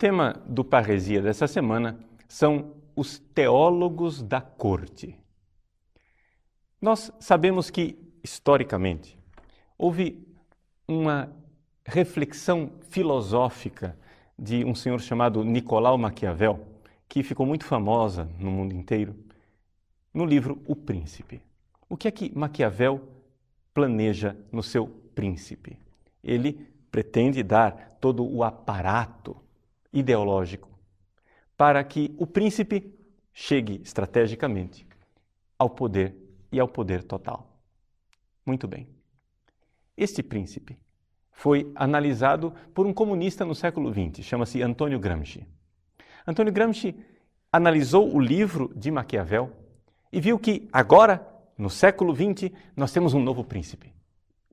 Tema do Parresia dessa semana são os teólogos da corte. Nós sabemos que, historicamente, houve uma reflexão filosófica de um senhor chamado Nicolau Maquiavel, que ficou muito famosa no mundo inteiro, no livro O Príncipe. O que é que Maquiavel planeja no seu Príncipe? Ele pretende dar todo o aparato ideológico para que o príncipe chegue estrategicamente ao poder e ao poder total. Muito bem. Este príncipe foi analisado por um comunista no século XX, chama-se Antônio Gramsci. Antônio Gramsci analisou o livro de Maquiavel e viu que agora, no século XX, nós temos um novo príncipe.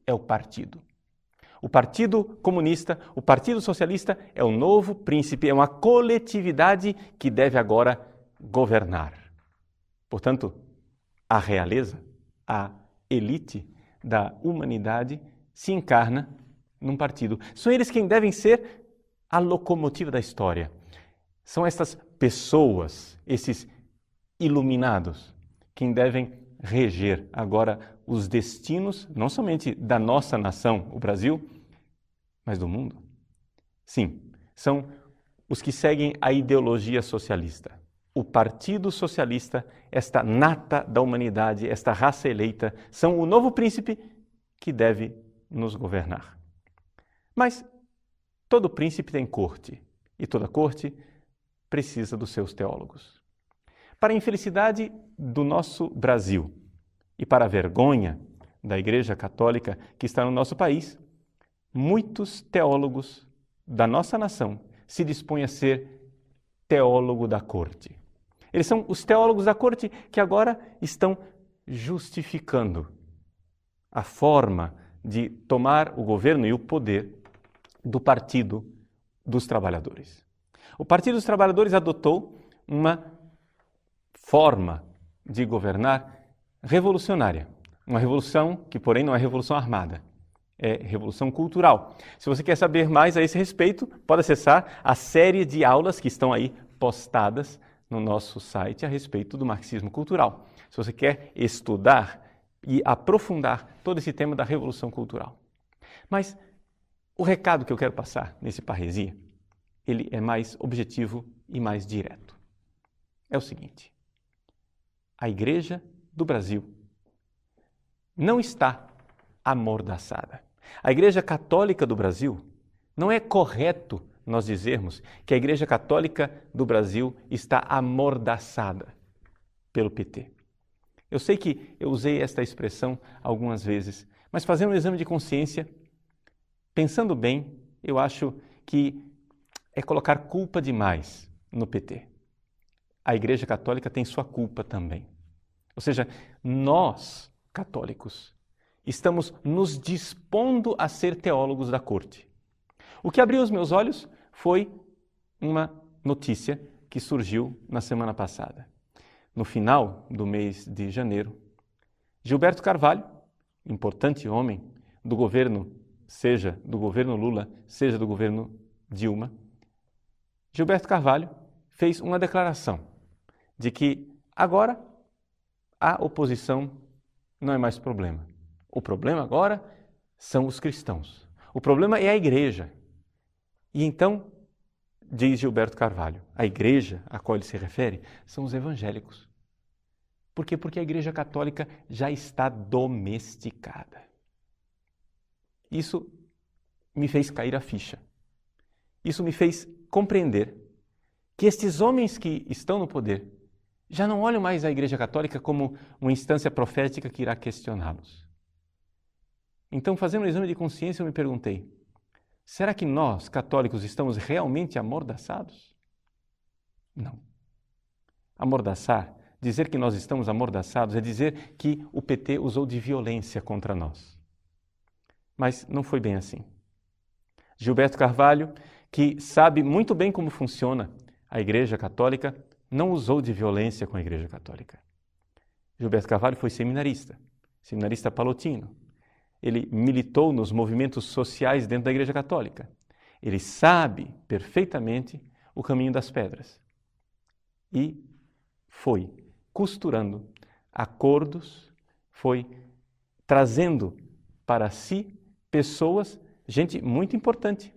É o partido. O Partido Comunista, o Partido Socialista é o novo príncipe, é uma coletividade que deve agora governar. Portanto, a realeza, a elite da humanidade se encarna num partido. São eles quem devem ser a locomotiva da história. São estas pessoas, esses iluminados, quem devem reger agora os destinos, não somente da nossa nação, o Brasil, mas do mundo. Sim, são os que seguem a ideologia socialista. O Partido Socialista, esta nata da humanidade, esta raça eleita, são o novo príncipe que deve nos governar. Mas todo príncipe tem corte e toda corte precisa dos seus teólogos. Para a infelicidade do nosso Brasil e para a vergonha da Igreja Católica que está no nosso país, muitos teólogos da nossa nação se dispõem a ser teólogo da corte. Eles são os teólogos da corte que agora estão justificando a forma de tomar o governo e o poder do Partido dos Trabalhadores. O Partido dos Trabalhadores adotou uma forma de governar revolucionária. Uma revolução que, porém, não é revolução armada, é revolução cultural. Se você quer saber mais a esse respeito, pode acessar a série de aulas que estão aí postadas no nosso site a respeito do marxismo cultural. Se você quer estudar e aprofundar todo esse tema da revolução cultural. Mas o recado que eu quero passar nesse parresia, ele é mais objetivo e mais direto. É o seguinte: a igreja do Brasil não está amordaçada. A Igreja Católica do Brasil não é correto nós dizermos que a Igreja Católica do Brasil está amordaçada pelo PT. Eu sei que eu usei esta expressão algumas vezes, mas fazendo um exame de consciência, pensando bem, eu acho que é colocar culpa demais no PT. A Igreja Católica tem sua culpa também. Ou seja, nós, católicos, estamos nos dispondo a ser teólogos da corte. O que abriu os meus olhos foi uma notícia que surgiu na semana passada. No final do mês de janeiro, Gilberto Carvalho, importante homem do governo, seja do governo Lula, seja do governo Dilma, Gilberto Carvalho fez uma declaração de que agora a oposição não é mais problema. O problema agora são os cristãos. O problema é a igreja. E então, diz Gilberto Carvalho, a igreja a qual ele se refere são os evangélicos. Por quê? Porque a igreja católica já está domesticada. Isso me fez cair a ficha. Isso me fez compreender que estes homens que estão no poder já não olham mais a Igreja Católica como uma instância profética que irá questioná-los. Então, fazendo um exame de consciência, eu me perguntei: será que nós, católicos, estamos realmente amordaçados? Não. Amordaçar, dizer que nós estamos amordaçados, é dizer que o PT usou de violência contra nós. Mas não foi bem assim. Gilberto Carvalho, que sabe muito bem como funciona a Igreja Católica, não usou de violência com a Igreja Católica. Gilberto Carvalho foi seminarista, seminarista palotino. Ele militou nos movimentos sociais dentro da Igreja Católica. Ele sabe perfeitamente o caminho das pedras e foi costurando acordos, foi trazendo para si pessoas, gente muito importante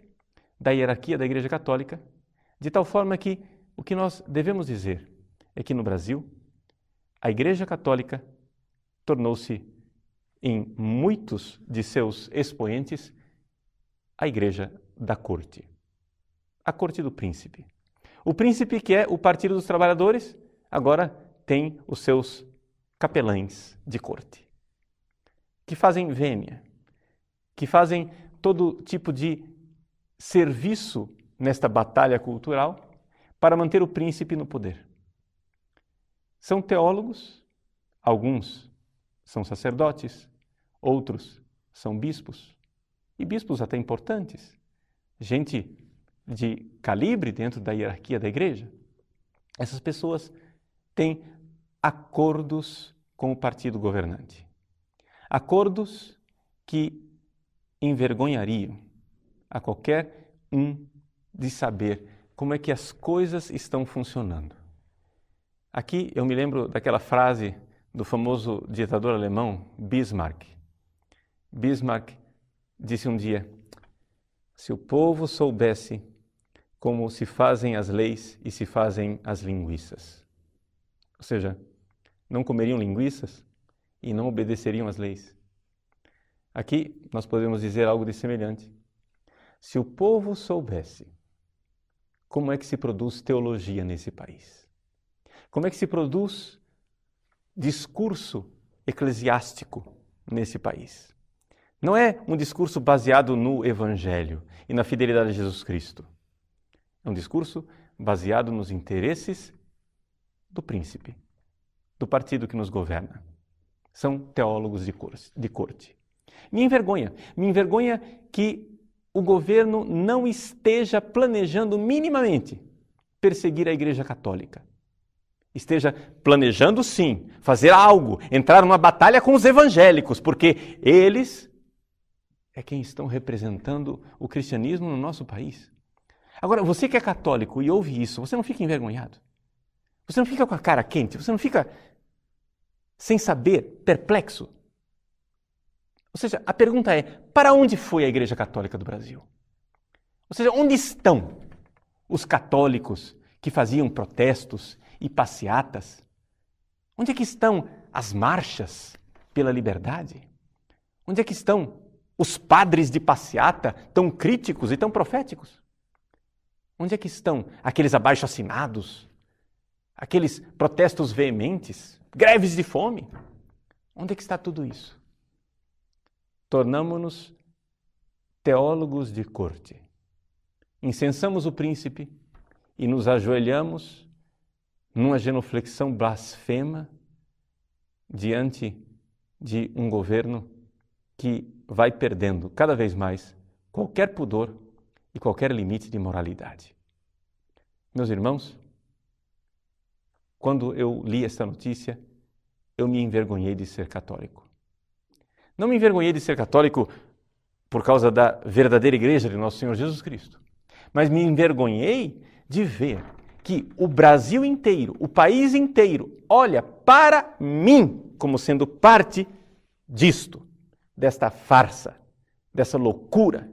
da hierarquia da Igreja Católica, de tal forma que o que nós devemos dizer é que no Brasil a Igreja Católica tornou-se, em muitos de seus expoentes, a Igreja da Corte, a Corte do Príncipe. O príncipe, que é o Partido dos Trabalhadores, agora tem os seus capelães de corte, que fazem vênia, que fazem todo tipo de serviço nesta batalha cultural para manter o príncipe no poder. São teólogos, alguns são sacerdotes, outros são bispos, e bispos até importantes, gente de calibre dentro da hierarquia da igreja. Essas pessoas têm acordos com o partido governante. Acordos que envergonhariam a qualquer um de saber como é que as coisas estão funcionando. Aqui eu me lembro daquela frase do famoso ditador alemão Bismarck. Bismarck disse um dia: Se o povo soubesse como se fazem as leis e se fazem as linguiças. Ou seja, não comeriam linguiças e não obedeceriam às leis. Aqui nós podemos dizer algo de semelhante. Se o povo soubesse como é que se produz teologia nesse país, como é que se produz discurso eclesiástico nesse país. Não é um discurso baseado no Evangelho e na fidelidade a Jesus Cristo. É um discurso baseado nos interesses do príncipe, do partido que nos governa. São teólogos de corte. Me envergonha, me envergonha que o governo não esteja planejando minimamente perseguir a Igreja Católica. Esteja planejando sim fazer algo, entrar numa batalha com os evangélicos, porque eles é quem estão representando o cristianismo no nosso país. Agora, você que é católico e ouve isso, você não fica envergonhado? Você não fica com a cara quente? Você não fica sem saber, perplexo? Ou seja, a pergunta é: para onde foi a Igreja Católica do Brasil? Ou seja, onde estão os católicos que faziam protestos e passeatas? Onde é que estão as marchas pela liberdade? Onde é que estão os padres de passeata tão críticos e tão proféticos? Onde é que estão aqueles abaixo-assinados? Aqueles protestos veementes? Greves de fome? Onde é que está tudo isso? Tornamo-nos teólogos de corte. Incensamos o príncipe e nos ajoelhamos numa genuflexão blasfema diante de um governo que vai perdendo cada vez mais qualquer pudor e qualquer limite de moralidade. Meus irmãos, quando eu li esta notícia, eu me envergonhei de ser católico. Não me envergonhei de ser católico por causa da verdadeira igreja de nosso Senhor Jesus Cristo, mas me envergonhei de ver que o Brasil inteiro, o país inteiro, olha para mim como sendo parte disto, desta farsa, dessa loucura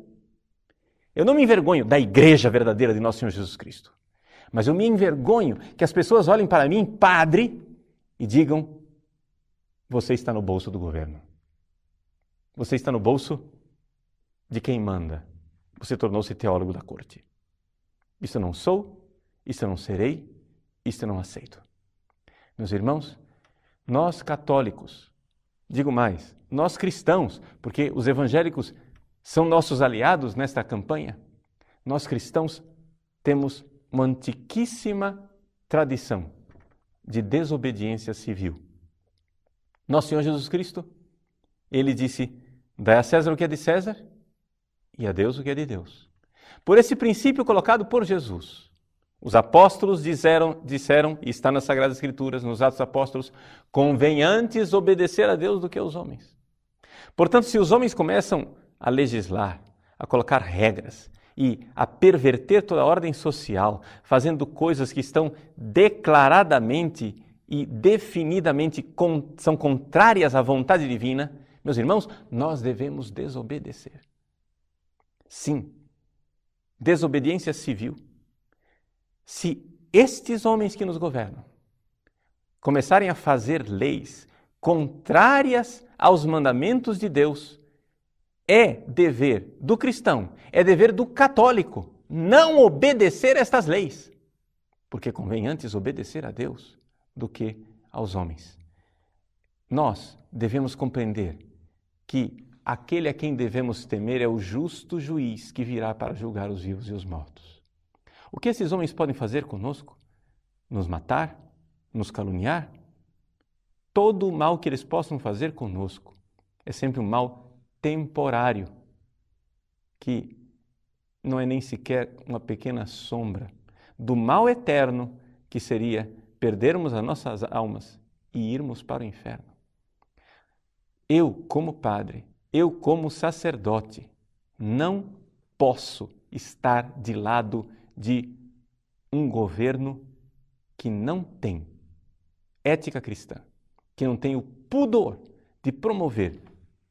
eu não me envergonho da igreja verdadeira de nosso Senhor Jesus Cristo, mas eu me envergonho que as pessoas olhem para mim, padre, e digam: você está no bolso do governo. Você está no bolso de quem manda. Você tornou-se teólogo da corte. Isso eu não sou, isso eu não serei, isso eu não aceito. Meus irmãos, nós católicos, digo mais, nós cristãos, porque os evangélicos são nossos aliados nesta campanha. Nós cristãos temos uma antiquíssima tradição de desobediência civil. Nosso Senhor Jesus Cristo, ele disse: Dai a César o que é de César e a Deus o que é de Deus. Por esse princípio colocado por Jesus, os apóstolos disseram, disseram, e está nas Sagradas Escrituras, nos Atos Apóstolos, convém antes obedecer a Deus do que aos homens. Portanto, se os homens começam a legislar, a colocar regras e a perverter toda a ordem social, fazendo coisas que estão declaradamente e definidamente são contrárias à vontade divina, meus irmãos, nós devemos desobedecer. Sim, desobediência civil. Se estes homens que nos governam começarem a fazer leis contrárias aos mandamentos de Deus, é dever do cristão, é dever do católico não obedecer estas leis, porque convém antes obedecer a Deus do que aos homens. Nós devemos compreender que aquele a quem devemos temer é o justo juiz que virá para julgar os vivos e os mortos. O que esses homens podem fazer conosco? Nos matar? Nos caluniar? Todo o mal que eles possam fazer conosco é sempre um mal temporário, que não é nem sequer uma pequena sombra do mal eterno que seria perdermos as nossas almas e irmos para o inferno. Eu, como padre, eu, como sacerdote, não posso estar de lado de um governo que não tem ética cristã, que não tem o pudor de promover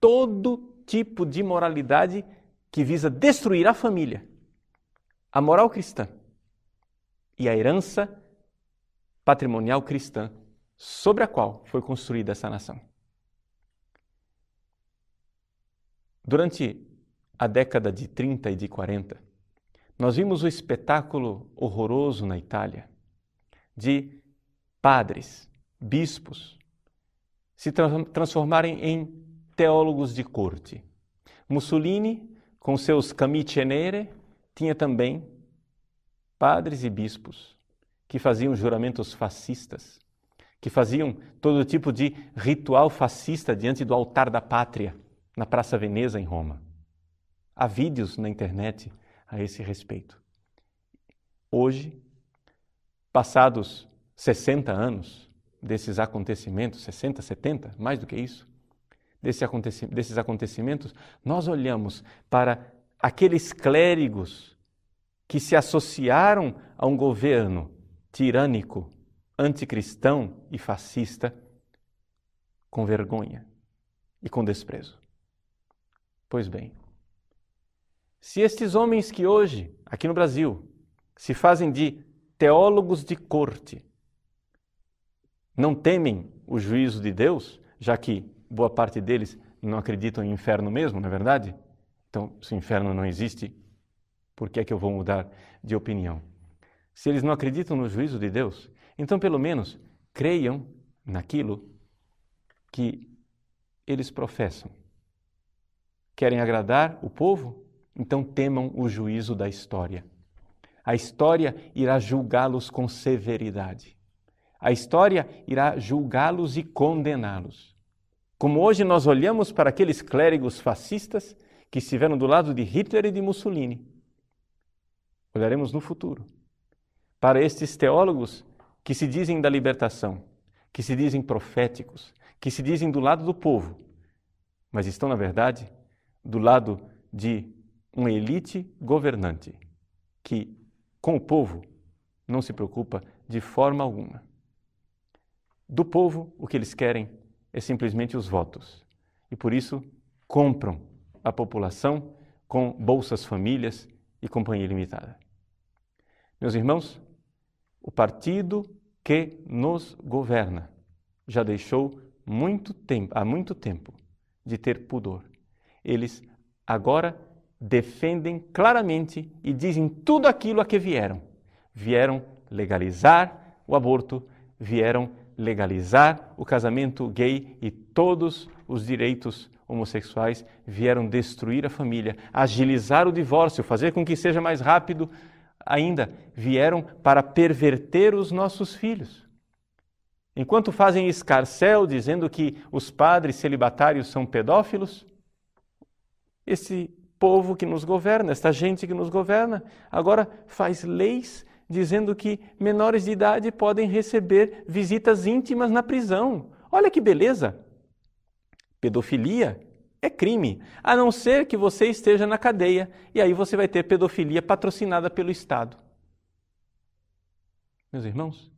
todo tipo de moralidade que visa destruir a família, a moral cristã e a herança patrimonial cristã sobre a qual foi construída essa nação. Durante a década de 30 e de 40, nós vimos o espetáculo horroroso na Itália de padres, bispos, se transformarem em teólogos de corte. Mussolini, com seus camicie nere, tinha também padres e bispos que faziam juramentos fascistas, que faziam todo tipo de ritual fascista diante do altar da pátria na Praça Veneza, em Roma. Há vídeos na internet a esse respeito. Hoje, passados 60 anos desses acontecimentos, 60, 70, mais do que isso, desse aconteci desses acontecimentos, nós olhamos para aqueles clérigos que se associaram a um governo tirânico, anticristão e fascista com vergonha e com desprezo. Pois bem, se estes homens que hoje, aqui no Brasil, se fazem de teólogos de corte, não temem o juízo de Deus, já que boa parte deles não acreditam em inferno mesmo, não é verdade? Então, se o inferno não existe, por que é que eu vou mudar de opinião? Se eles não acreditam no juízo de Deus, então pelo menos creiam naquilo que eles professam. Querem agradar o povo? Então temam o juízo da história. A história irá julgá-los com severidade. A história irá julgá-los e condená-los. Como hoje nós olhamos para aqueles clérigos fascistas que estiveram do lado de Hitler e de Mussolini, olharemos no futuro para estes teólogos que se dizem da libertação, que se dizem proféticos, que se dizem do lado do povo, mas estão, na verdade, do lado de uma elite governante que, com o povo, não se preocupa de forma alguma. Do povo, o que eles querem é simplesmente os votos. E por isso compram a população com bolsas famílias e companhia limitada. Meus irmãos, o partido que nos governa já deixou muito tempo, há muito tempo de ter pudor. Eles agora defendem claramente e dizem tudo aquilo a que vieram. Vieram legalizar o aborto, vieram legalizar o casamento gay e todos os direitos homossexuais vieram destruir a família, agilizar o divórcio, fazer com que seja mais rápido ainda, vieram para perverter os nossos filhos. Enquanto fazem escarcel dizendo que os padres celibatários são pedófilos, esse povo que nos governa, esta gente que nos governa, agora faz leis dizendo que menores de idade podem receber visitas íntimas na prisão. Olha que beleza! Pedofilia É crime, a não ser que você esteja na cadeia e aí você vai ter pedofilia patrocinada pelo Estado. Meus irmãos,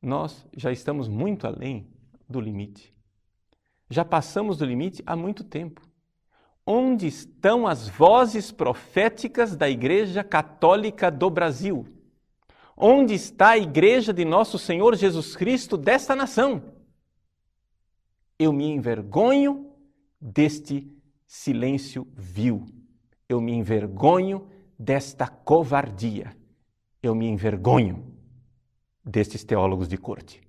nós já estamos muito além do limite. Já passamos do limite há muito tempo. Onde estão as vozes proféticas da Igreja Católica do Brasil? Onde está a Igreja de Nosso Senhor Jesus Cristo desta nação? Eu me envergonho deste silêncio vil. Eu me envergonho desta covardia. Eu me envergonho destes teólogos de corte.